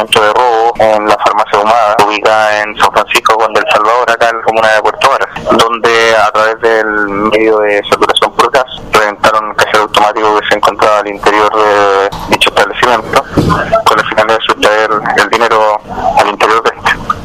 intento de robo en la farmacia Humada, ubicada en San Francisco con del Salvador, acá en la comuna de Puerto Varas, donde a través del medio de saturación por gas reventaron un cajero automático que se encontraba al interior de dicho establecimiento con la finalidad de sustraer el dinero